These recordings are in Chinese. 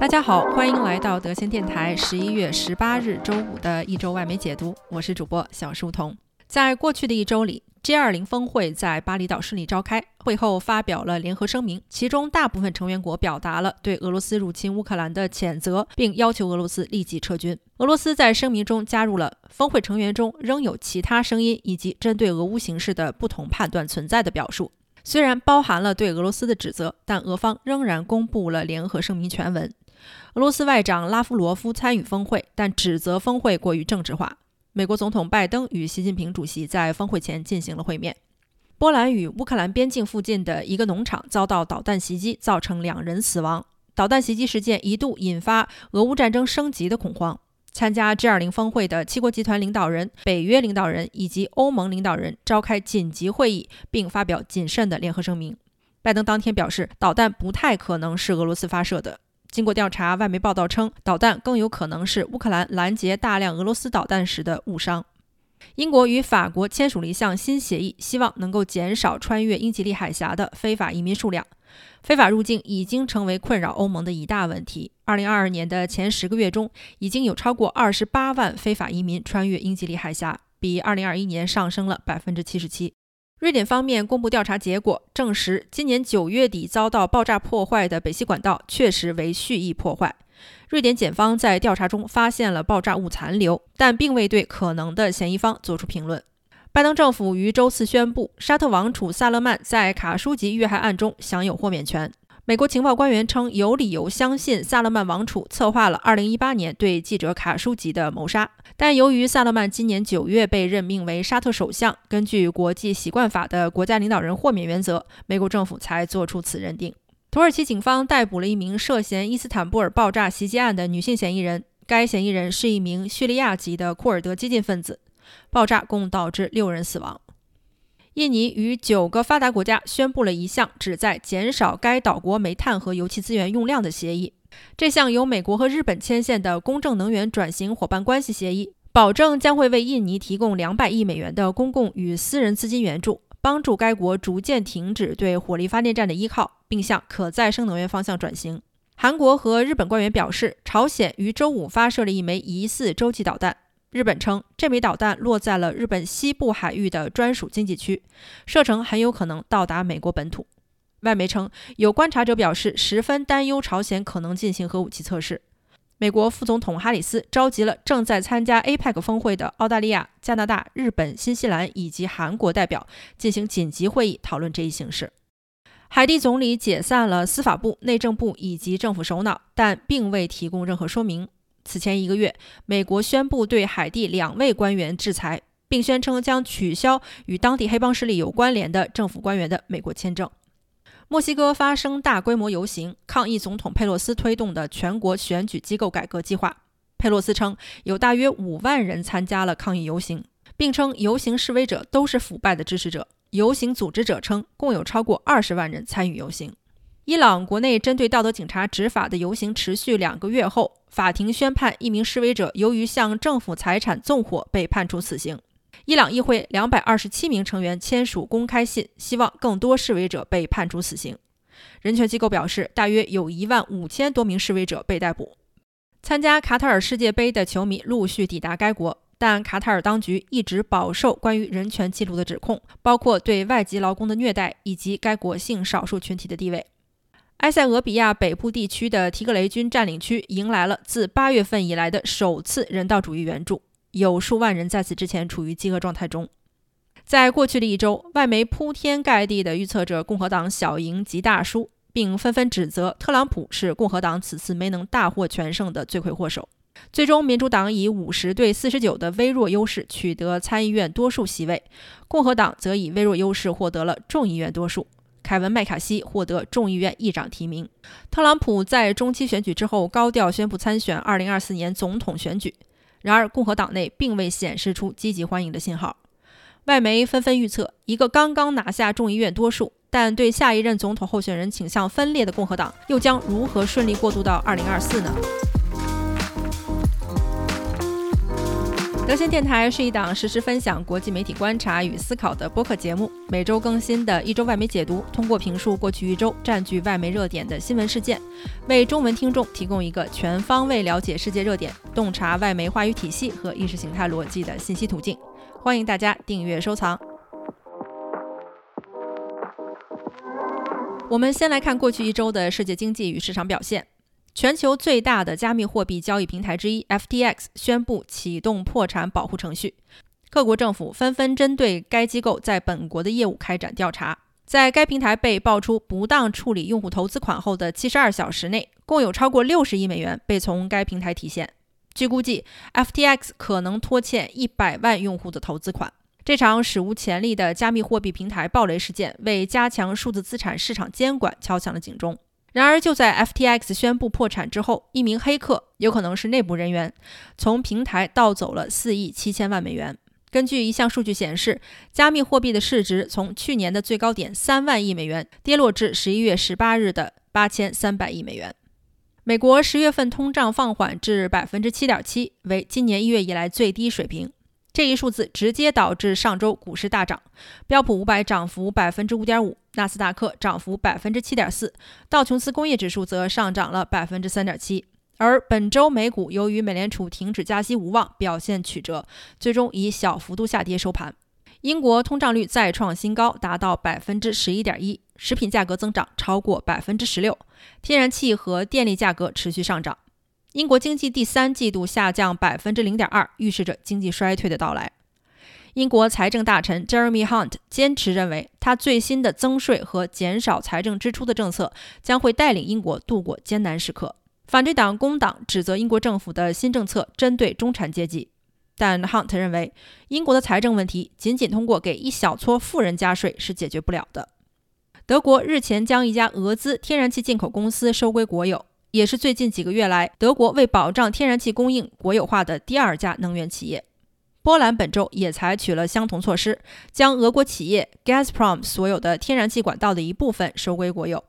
大家好，欢迎来到德先电台十一月十八日周五的一周外媒解读，我是主播小书童。在过去的一周里，G20 峰会在巴厘岛顺利召开，会后发表了联合声明，其中大部分成员国表达了对俄罗斯入侵乌克兰的谴责，并要求俄罗斯立即撤军。俄罗斯在声明中加入了峰会成员中仍有其他声音以及针对俄乌形势的不同判断存在的表述。虽然包含了对俄罗斯的指责，但俄方仍然公布了联合声明全文。俄罗斯外长拉夫罗夫参与峰会，但指责峰会过于政治化。美国总统拜登与习近平主席在峰会前进行了会面。波兰与乌克兰边境附近的一个农场遭到导弹袭击，造成两人死亡。导弹袭击事件一度引发俄乌战争升级的恐慌。参加 G20 峰会的七国集团领导人、北约领导人以及欧盟领导人召开紧急会议，并发表谨慎的联合声明。拜登当天表示，导弹不太可能是俄罗斯发射的。经过调查，外媒报道称，导弹更有可能是乌克兰拦截大量俄罗斯导弹时的误伤。英国与法国签署了一项新协议，希望能够减少穿越英吉利海峡的非法移民数量。非法入境已经成为困扰欧盟的一大问题。2022年的前十个月中，已经有超过28万非法移民穿越英吉利海峡，比2021年上升了77%。瑞典方面公布调查结果，证实今年九月底遭到爆炸破坏的北溪管道确实为蓄意破坏。瑞典检方在调查中发现了爆炸物残留，但并未对可能的嫌疑方作出评论。拜登政府于周四宣布，沙特王储萨勒曼在卡舒吉遇害案中享有豁免权。美国情报官员称，有理由相信萨勒曼王储策划了2018年对记者卡舒吉的谋杀。但由于萨勒曼今年9月被任命为沙特首相，根据国际习惯法的国家领导人豁免原则，美国政府才作出此认定。土耳其警方逮捕了一名涉嫌伊斯坦布尔爆炸袭击案的女性嫌疑人，该嫌疑人是一名叙利亚籍的库尔德激进分子。爆炸共导致六人死亡。印尼与九个发达国家宣布了一项旨在减少该岛国煤炭和油气资源用量的协议。这项由美国和日本牵线的公正能源转型伙伴关系协议，保证将会为印尼提供两百亿美元的公共与私人资金援助，帮助该国逐渐停止对火力发电站的依靠，并向可再生能源方向转型。韩国和日本官员表示，朝鲜于周五发射了一枚疑似洲际导弹。日本称，这枚导弹落在了日本西部海域的专属经济区，射程很有可能到达美国本土。外媒称，有观察者表示十分担忧朝鲜可能进行核武器测试。美国副总统哈里斯召集了正在参加 APEC 峰会的澳大利亚、加拿大、日本、新西兰以及韩国代表进行紧急会议，讨论这一形势。海地总理解散了司法部、内政部以及政府首脑，但并未提供任何说明。此前一个月，美国宣布对海地两位官员制裁，并宣称将取消与当地黑帮势力有关联的政府官员的美国签证。墨西哥发生大规模游行，抗议总统佩洛斯推动的全国选举机构改革计划。佩洛斯称，有大约五万人参加了抗议游行，并称游行示威者都是腐败的支持者。游行组织者称，共有超过二十万人参与游行。伊朗国内针对道德警察执法的游行持续两个月后，法庭宣判一名示威者由于向政府财产纵火被判处死刑。伊朗议会两百二十七名成员签署公开信，希望更多示威者被判处死刑。人权机构表示，大约有一万五千多名示威者被逮捕。参加卡塔尔世界杯的球迷陆续抵达该国，但卡塔尔当局一直饱受关于人权记录的指控，包括对外籍劳工的虐待以及该国性少数群体的地位。埃塞俄比亚北部地区的提格雷军占领区迎来了自八月份以来的首次人道主义援助，有数万人在此之前处于饥饿状态中。在过去的一周，外媒铺天盖地地预测着共和党小赢及大输，并纷纷指责特朗普是共和党此次没能大获全胜的罪魁祸首。最终，民主党以五十对四十九的微弱优势取得参议院多数席位，共和党则以微弱优势获得了众议院多数。凯文·麦卡锡获得众议院议长提名。特朗普在中期选举之后高调宣布参选2024年总统选举，然而共和党内并未显示出积极欢迎的信号。外媒纷纷预测，一个刚刚拿下众议院多数，但对下一任总统候选人倾向分裂的共和党，又将如何顺利过渡到2024呢？德新电台是一档实时分享国际媒体观察与思考的播客节目，每周更新的一周外媒解读，通过评述过去一周占据外媒热点的新闻事件，为中文听众提供一个全方位了解世界热点、洞察外媒话语体系和意识形态逻辑的信息途径。欢迎大家订阅收藏。我们先来看过去一周的世界经济与市场表现。全球最大的加密货币交易平台之一 FTX 宣布启动破产保护程序，各国政府纷纷针对该机构在本国的业务开展调查。在该平台被爆出不当处理用户投资款后的七十二小时内，共有超过六十亿美元被从该平台提现。据估计，FTX 可能拖欠一百万用户的投资款。这场史无前例的加密货币平台暴雷事件，为加强数字资产市场监管敲响了警钟。然而，就在 FTX 宣布破产之后，一名黑客有可能是内部人员，从平台盗走了四亿七千万美元。根据一项数据显示，加密货币的市值从去年的最高点三万亿美元跌落至十一月十八日的八千三百亿美元。美国十月份通胀放缓至百分之七点七，为今年一月以来最低水平。这一数字直接导致上周股市大涨，标普五百涨幅百分之五点五，纳斯达克涨幅百分之七点四，道琼斯工业指数则上涨了百分之三点七。而本周美股由于美联储停止加息无望，表现曲折，最终以小幅度下跌收盘。英国通胀率再创新高，达到百分之十一点一，食品价格增长超过百分之十六，天然气和电力价格持续上涨。英国经济第三季度下降百分之零点二，预示着经济衰退的到来。英国财政大臣 Jeremy Hunt 坚持认为，他最新的增税和减少财政支出的政策将会带领英国度过艰难时刻。反对党工党指责英国政府的新政策针对中产阶级，但 Hunt 认为，英国的财政问题仅仅通过给一小撮富人加税是解决不了的。德国日前将一家俄资天然气进口公司收归国有。也是最近几个月来，德国为保障天然气供应国有化的第二家能源企业。波兰本周也采取了相同措施，将俄国企业 Gazprom 所有的天然气管道的一部分收归国有。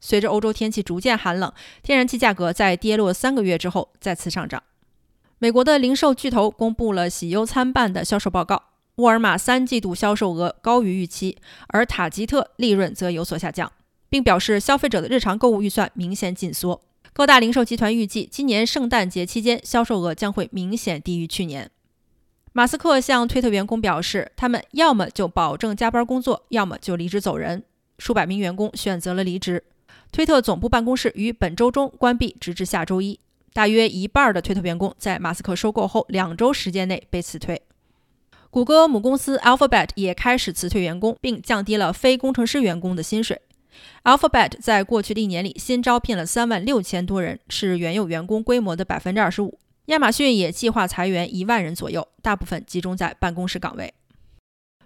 随着欧洲天气逐渐寒冷，天然气价格在跌落三个月之后再次上涨。美国的零售巨头公布了喜忧参半的销售报告，沃尔玛三季度销售额高于预期，而塔吉特利润则有所下降，并表示消费者的日常购物预算明显紧缩。各大零售集团预计，今年圣诞节期间销售额将会明显低于去年。马斯克向推特员工表示，他们要么就保证加班工作，要么就离职走人。数百名员工选择了离职。推特总部办公室于本周中关闭，直至下周一。大约一半的推特员工在马斯克收购后两周时间内被辞退。谷歌母公司 Alphabet 也开始辞退员工，并降低了非工程师员工的薪水。Alphabet 在过去的一年里新招聘了三万六千多人，是原有员工规模的百分之二十五。亚马逊也计划裁员一万人左右，大部分集中在办公室岗位。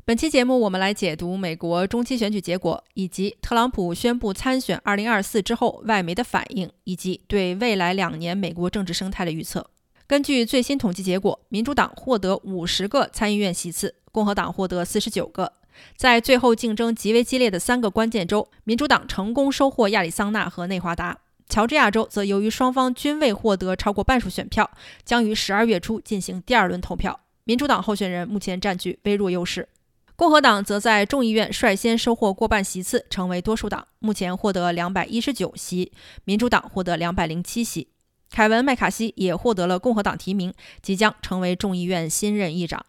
本期节目，我们来解读美国中期选举结果，以及特朗普宣布参选二零二四之后外媒的反应，以及对未来两年美国政治生态的预测。根据最新统计结果，民主党获得五十个参议院席次，共和党获得四十九个。在最后竞争极为激烈的三个关键州，民主党成功收获亚利桑那和内华达。乔治亚州则由于双方均未获得超过半数选票，将于十二月初进行第二轮投票。民主党候选人目前占据微弱优势。共和党则在众议院率先收获过半席次，成为多数党，目前获得两百一十九席，民主党获得两百零七席。凯文·麦卡锡也获得了共和党提名，即将成为众议院新任议长。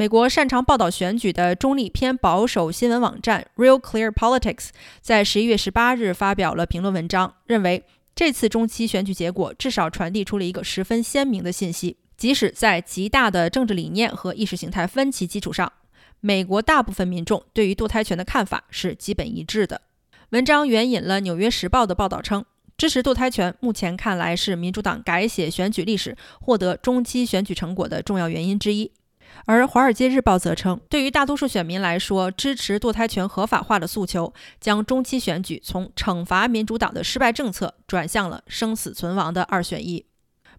美国擅长报道选举的中立偏保守新闻网站 Real Clear Politics 在十一月十八日发表了评论文章，认为这次中期选举结果至少传递出了一个十分鲜明的信息：即使在极大的政治理念和意识形态分歧基础上，美国大部分民众对于堕胎权的看法是基本一致的。文章援引了《纽约时报》的报道称，支持堕胎权目前看来是民主党改写选举历史、获得中期选举成果的重要原因之一。而《华尔街日报》则称，对于大多数选民来说，支持堕胎权合法化的诉求将中期选举从惩罚民主党的失败政策转向了生死存亡的二选一。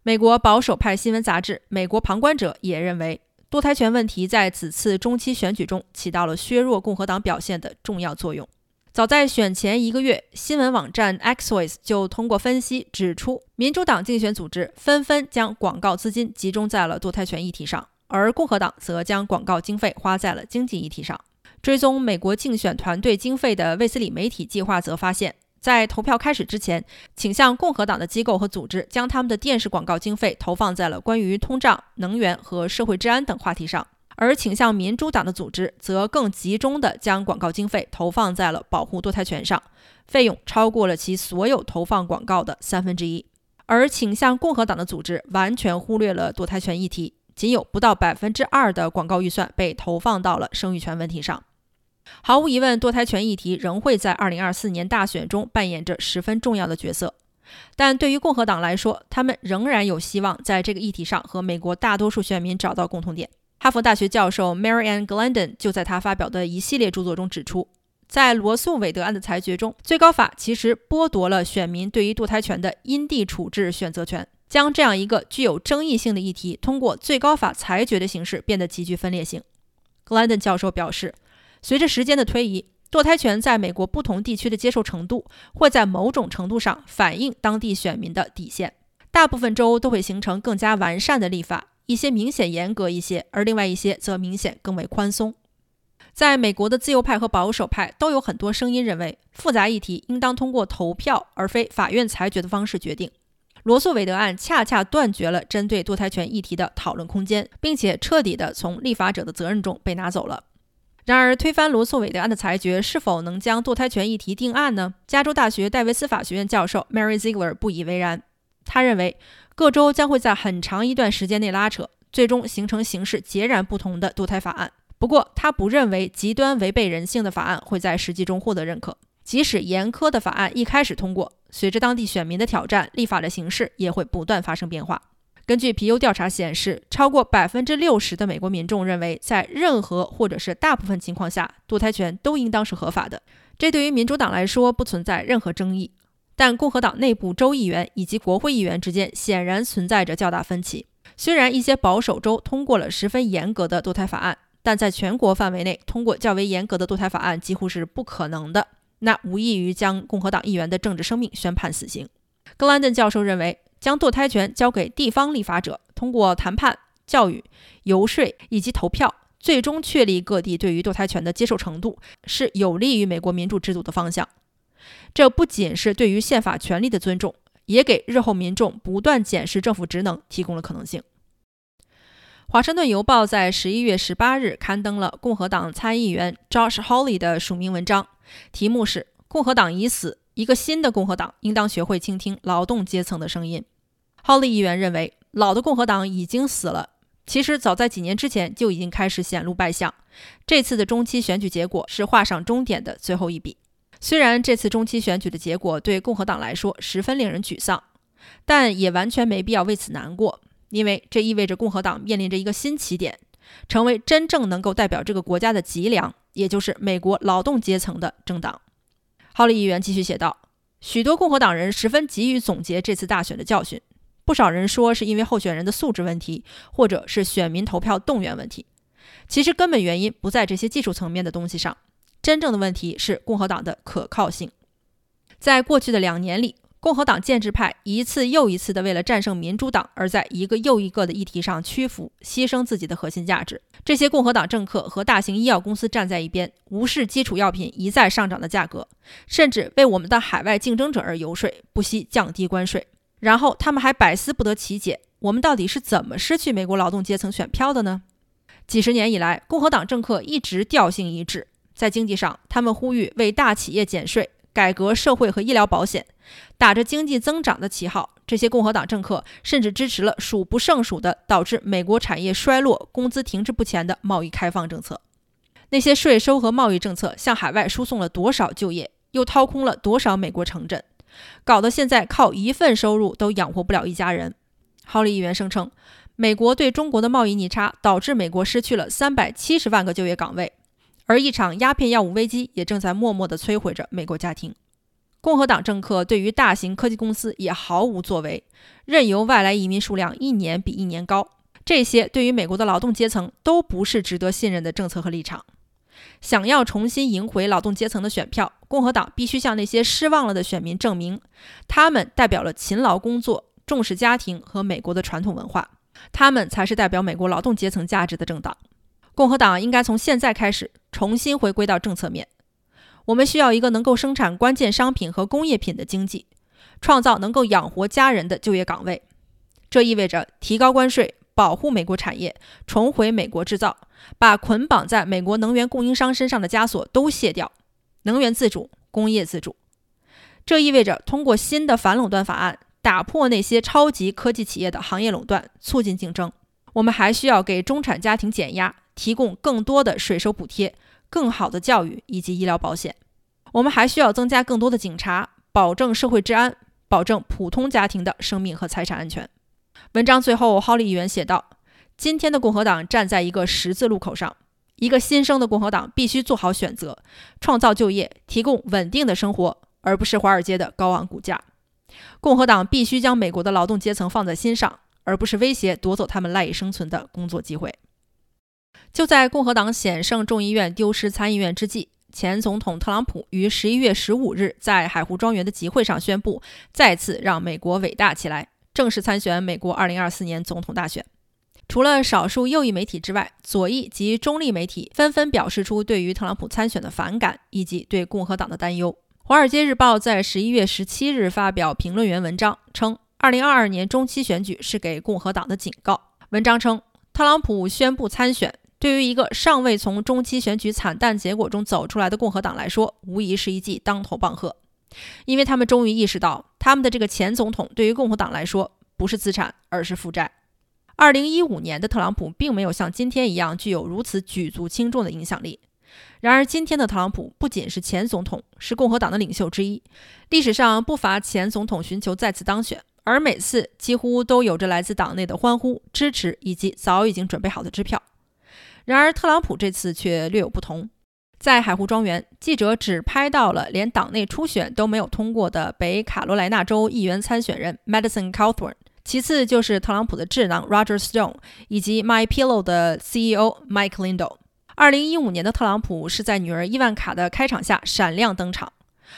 美国保守派新闻杂志《美国旁观者》也认为，堕胎权问题在此次中期选举中起到了削弱共和党表现的重要作用。早在选前一个月，新闻网站 Axios 就通过分析指出，民主党竞选组织纷纷将广告资金集中在了堕胎权议题上。而共和党则将广告经费花在了经济议题上。追踪美国竞选团队经费的卫斯理媒体计划则发现，在投票开始之前，倾向共和党的机构和组织将他们的电视广告经费投放在了关于通胀、能源和社会治安等话题上，而倾向民主党的组织则更集中地将广告经费投放在了保护堕胎权上，费用超过了其所有投放广告的三分之一。而倾向共和党的组织完全忽略了堕胎权议题，仅有不到百分之二的广告预算被投放到了生育权问题上。毫无疑问，堕胎权议题仍会在2024年大选中扮演着十分重要的角色。但对于共和党来说，他们仍然有希望在这个议题上和美国大多数选民找到共同点。哈佛大学教授 Marianne Glendon 就在他发表的一系列著作中指出，在罗素韦德案的裁决中，最高法其实剥夺了选民对于堕胎权的因地处置选择权，将这样一个具有争议性的议题通过最高法裁决的形式变得极具分裂性。Glendon 教授表示。随着时间的推移，堕胎权在美国不同地区的接受程度会在某种程度上反映当地选民的底线。大部分州都会形成更加完善的立法，一些明显严格一些，而另外一些则明显更为宽松。在美国的自由派和保守派都有很多声音认为，复杂议题应当通过投票而非法院裁决的方式决定。罗素韦德案恰恰断绝了针对堕胎权议题的讨论空间，并且彻底地从立法者的责任中被拿走了。然而，推翻罗素韦德案的裁决是否能将堕胎权议题定案呢？加州大学戴维斯法学院教授 Mary Ziegler 不以为然。他认为，各州将会在很长一段时间内拉扯，最终形成形式截然不同的堕胎法案。不过，他不认为极端违背人性的法案会在实际中获得认可。即使严苛的法案一开始通过，随着当地选民的挑战，立法的形式也会不断发生变化。根据皮尤调查显示，超过百分之六十的美国民众认为，在任何或者是大部分情况下，堕胎权都应当是合法的。这对于民主党来说不存在任何争议，但共和党内部州议员以及国会议员之间显然存在着较大分歧。虽然一些保守州通过了十分严格的堕胎法案，但在全国范围内通过较为严格的堕胎法案几乎是不可能的。那无异于将共和党议员的政治生命宣判死刑。格兰顿教授认为。将堕胎权交给地方立法者，通过谈判、教育、游说以及投票，最终确立各地对于堕胎权的接受程度，是有利于美国民主制度的方向。这不仅是对于宪法权利的尊重，也给日后民众不断检视政府职能提供了可能性。华盛顿邮报在十一月十八日刊登了共和党参议员 Josh Hawley 的署名文章，题目是“共和党已死”。一个新的共和党应当学会倾听劳动阶层的声音。浩利议员认为，老的共和党已经死了。其实，早在几年之前就已经开始显露败相。这次的中期选举结果是画上终点的最后一笔。虽然这次中期选举的结果对共和党来说十分令人沮丧，但也完全没必要为此难过，因为这意味着共和党面临着一个新起点，成为真正能够代表这个国家的脊梁，也就是美国劳动阶层的政党。哈利议员继续写道：“许多共和党人十分急于总结这次大选的教训，不少人说是因为候选人的素质问题，或者是选民投票动员问题。其实根本原因不在这些技术层面的东西上，真正的问题是共和党的可靠性。在过去的两年里。”共和党建制派一次又一次地为了战胜民主党，而在一个又一个的议题上屈服，牺牲自己的核心价值。这些共和党政客和大型医药公司站在一边，无视基础药品一再上涨的价格，甚至为我们的海外竞争者而游说，不惜降低关税。然后他们还百思不得其解：我们到底是怎么失去美国劳动阶层选票的呢？几十年以来，共和党政客一直调性一致，在经济上，他们呼吁为大企业减税。改革社会和医疗保险，打着经济增长的旗号，这些共和党政客甚至支持了数不胜数的导致美国产业衰落、工资停滞不前的贸易开放政策。那些税收和贸易政策向海外输送了多少就业，又掏空了多少美国城镇，搞得现在靠一份收入都养活不了一家人。豪利议员声称，美国对中国的贸易逆差导致美国失去了三百七十万个就业岗位。而一场鸦片药物危机也正在默默地摧毁着美国家庭。共和党政客对于大型科技公司也毫无作为，任由外来移民数量一年比一年高。这些对于美国的劳动阶层都不是值得信任的政策和立场。想要重新赢回劳动阶层的选票，共和党必须向那些失望了的选民证明，他们代表了勤劳工作、重视家庭和美国的传统文化。他们才是代表美国劳动阶层价值的政党。共和党应该从现在开始重新回归到政策面。我们需要一个能够生产关键商品和工业品的经济，创造能够养活家人的就业岗位。这意味着提高关税，保护美国产业，重回美国制造，把捆绑在美国能源供应商身上的枷锁都卸掉，能源自主，工业自主。这意味着通过新的反垄断法案，打破那些超级科技企业的行业垄断，促进竞争。我们还需要给中产家庭减压，提供更多的税收补贴。更好的教育以及医疗保险，我们还需要增加更多的警察，保证社会治安，保证普通家庭的生命和财产安全。文章最后，哈利议员写道：“今天的共和党站在一个十字路口上，一个新生的共和党必须做好选择，创造就业，提供稳定的生活，而不是华尔街的高昂股价。共和党必须将美国的劳动阶层放在心上，而不是威胁夺走他们赖以生存的工作机会。”就在共和党险胜众议院、丢失参议院之际，前总统特朗普于十一月十五日在海湖庄园的集会上宣布，再次让美国伟大起来，正式参选美国二零二四年总统大选。除了少数右翼媒体之外，左翼及中立媒体纷纷表示出对于特朗普参选的反感以及对共和党的担忧。《华尔街日报》在十一月十七日发表评论员文章称，二零二二年中期选举是给共和党的警告。文章称，特朗普宣布参选。对于一个尚未从中期选举惨淡结果中走出来的共和党来说，无疑是一记当头棒喝，因为他们终于意识到，他们的这个前总统对于共和党来说不是资产，而是负债。二零一五年的特朗普并没有像今天一样具有如此举足轻重的影响力。然而，今天的特朗普不仅是前总统，是共和党的领袖之一。历史上不乏前总统寻求再次当选，而每次几乎都有着来自党内的欢呼、支持以及早已经准备好的支票。然而，特朗普这次却略有不同。在海湖庄园，记者只拍到了连党内初选都没有通过的北卡罗来纳州议员参选人 Madison Cawthorn，其次就是特朗普的智囊 Roger Stone，以及 MyPillow 的 CEO Mike Lindell。二零一五年的特朗普是在女儿伊万卡的开场下闪亮登场，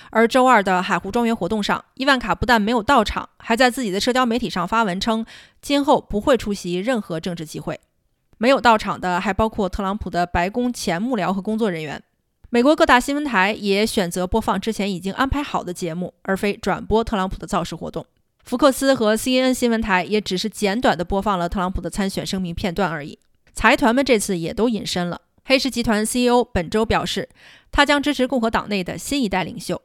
而周二的海湖庄园活动上，伊万卡不但没有到场，还在自己的社交媒体上发文称，今后不会出席任何政治集会。没有到场的还包括特朗普的白宫前幕僚和工作人员。美国各大新闻台也选择播放之前已经安排好的节目，而非转播特朗普的造势活动。福克斯和 CNN 新闻台也只是简短地播放了特朗普的参选声明片段而已。财团们这次也都隐身了。黑石集团 CEO 本周表示，他将支持共和党内的新一代领袖。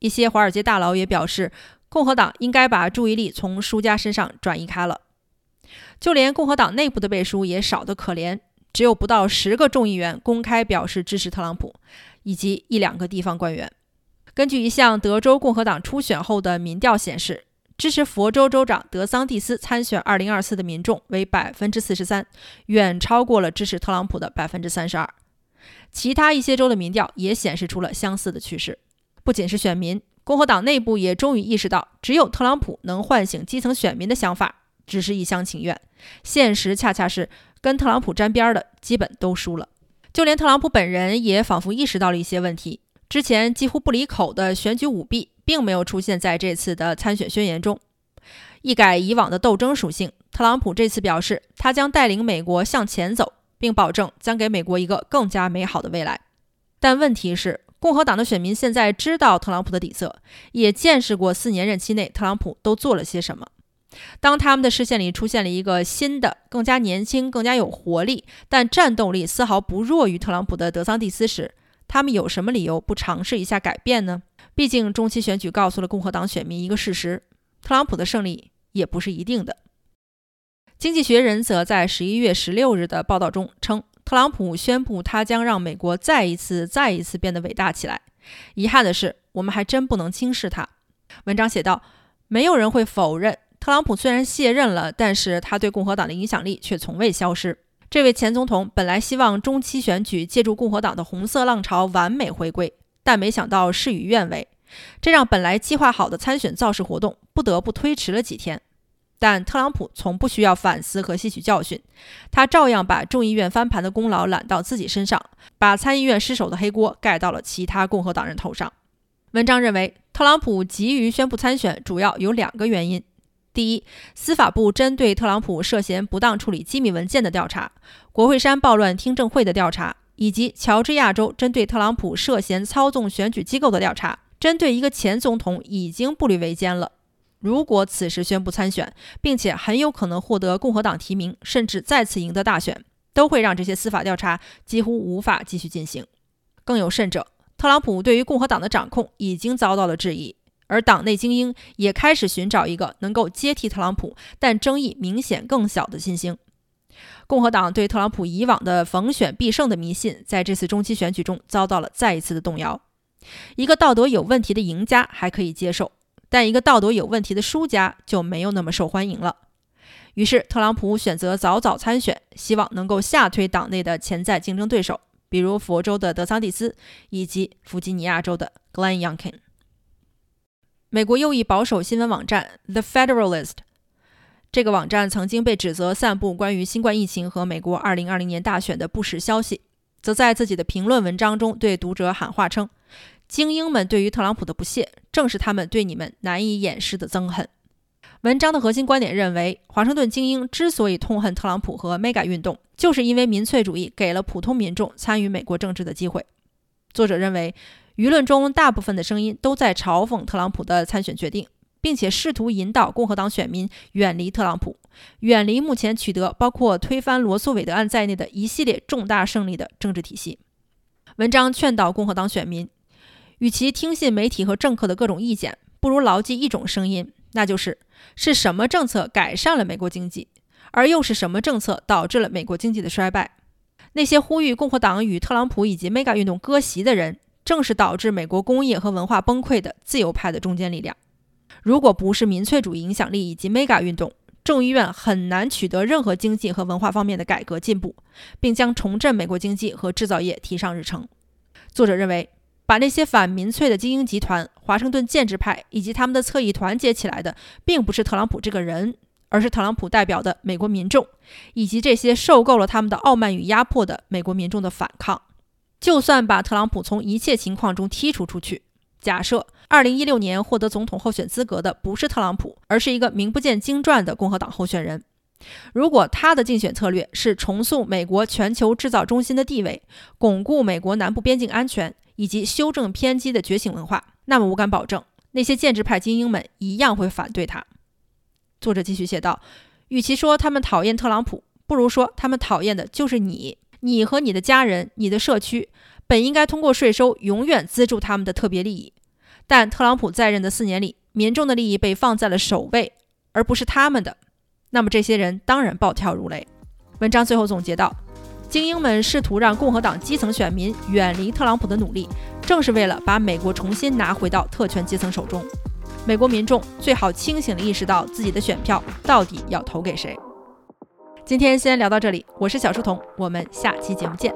一些华尔街大佬也表示，共和党应该把注意力从输家身上转移开了。就连共和党内部的背书也少得可怜，只有不到十个众议员公开表示支持特朗普，以及一两个地方官员。根据一项德州共和党初选后的民调显示，支持佛州州长德桑蒂斯参选2024的民众为百分之四十三，远超过了支持特朗普的百分之三十二。其他一些州的民调也显示出了相似的趋势。不仅是选民，共和党内部也终于意识到，只有特朗普能唤醒基层选民的想法。只是一厢情愿，现实恰恰是跟特朗普沾边的，基本都输了。就连特朗普本人也仿佛意识到了一些问题。之前几乎不离口的选举舞弊，并没有出现在这次的参选宣言中。一改以往的斗争属性，特朗普这次表示，他将带领美国向前走，并保证将给美国一个更加美好的未来。但问题是，共和党的选民现在知道特朗普的底色，也见识过四年任期内特朗普都做了些什么。当他们的视线里出现了一个新的、更加年轻、更加有活力，但战斗力丝毫不弱于特朗普的德桑蒂斯时，他们有什么理由不尝试一下改变呢？毕竟，中期选举告诉了共和党选民一个事实：特朗普的胜利也不是一定的。经济学人则在十一月十六日的报道中称，特朗普宣布他将让美国再一次、再一次变得伟大起来。遗憾的是，我们还真不能轻视他。文章写道：“没有人会否认。”特朗普虽然卸任了，但是他对共和党的影响力却从未消失。这位前总统本来希望中期选举借助共和党的红色浪潮完美回归，但没想到事与愿违，这让本来计划好的参选造势活动不得不推迟了几天。但特朗普从不需要反思和吸取教训，他照样把众议院翻盘的功劳揽到自己身上，把参议院失守的黑锅盖到了其他共和党人头上。文章认为，特朗普急于宣布参选，主要有两个原因。第一，司法部针对特朗普涉嫌不当处理机密文件的调查，国会山暴乱听证会的调查，以及乔治亚州针对特朗普涉嫌操纵选举机构的调查，针对一个前总统已经步履维艰了。如果此时宣布参选，并且很有可能获得共和党提名，甚至再次赢得大选，都会让这些司法调查几乎无法继续进行。更有甚者，特朗普对于共和党的掌控已经遭到了质疑。而党内精英也开始寻找一个能够接替特朗普，但争议明显更小的新星。共和党对特朗普以往的逢选必胜的迷信，在这次中期选举中遭到了再一次的动摇。一个道德有问题的赢家还可以接受，但一个道德有问题的输家就没有那么受欢迎了。于是，特朗普选择早早参选，希望能够下推党内的潜在竞争对手，比如佛州的德桑蒂斯以及弗吉尼亚州的 Glenn Youngkin。美国右翼保守新闻网站 The Federalist，这个网站曾经被指责散布关于新冠疫情和美国2020年大选的不实消息，则在自己的评论文章中对读者喊话称：“精英们对于特朗普的不屑，正是他们对你们难以掩饰的憎恨。”文章的核心观点认为，华盛顿精英之所以痛恨特朗普和 Mega 运动，就是因为民粹主义给了普通民众参与美国政治的机会。作者认为。舆论中大部分的声音都在嘲讽特朗普的参选决定，并且试图引导共和党选民远离特朗普，远离目前取得包括推翻罗素韦德案在内的一系列重大胜利的政治体系。文章劝导共和党选民，与其听信媒体和政客的各种意见，不如牢记一种声音，那就是是什么政策改善了美国经济，而又是什么政策导致了美国经济的衰败。那些呼吁共和党与特朗普以及 Mega 运动割席的人。正是导致美国工业和文化崩溃的自由派的中坚力量。如果不是民粹主义影响力以及 Mega 运动，众议院很难取得任何经济和文化方面的改革进步，并将重振美国经济和制造业提上日程。作者认为，把那些反民粹的精英集团、华盛顿建制派以及他们的侧翼团结起来的，并不是特朗普这个人，而是特朗普代表的美国民众，以及这些受够了他们的傲慢与压迫的美国民众的反抗。就算把特朗普从一切情况中剔除出去，假设2016年获得总统候选资格的不是特朗普，而是一个名不见经传的共和党候选人，如果他的竞选策略是重塑美国全球制造中心的地位，巩固美国南部边境安全，以及修正偏激的觉醒文化，那么我敢保证，那些建制派精英们一样会反对他。作者继续写道：“与其说他们讨厌特朗普，不如说他们讨厌的就是你。”你和你的家人、你的社区本应该通过税收永远资助他们的特别利益，但特朗普在任的四年里，民众的利益被放在了首位，而不是他们的。那么这些人当然暴跳如雷。文章最后总结道：精英们试图让共和党基层选民远离特朗普的努力，正是为了把美国重新拿回到特权阶层手中。美国民众最好清醒地意识到自己的选票到底要投给谁。今天先聊到这里我是小书童我们下期节目见。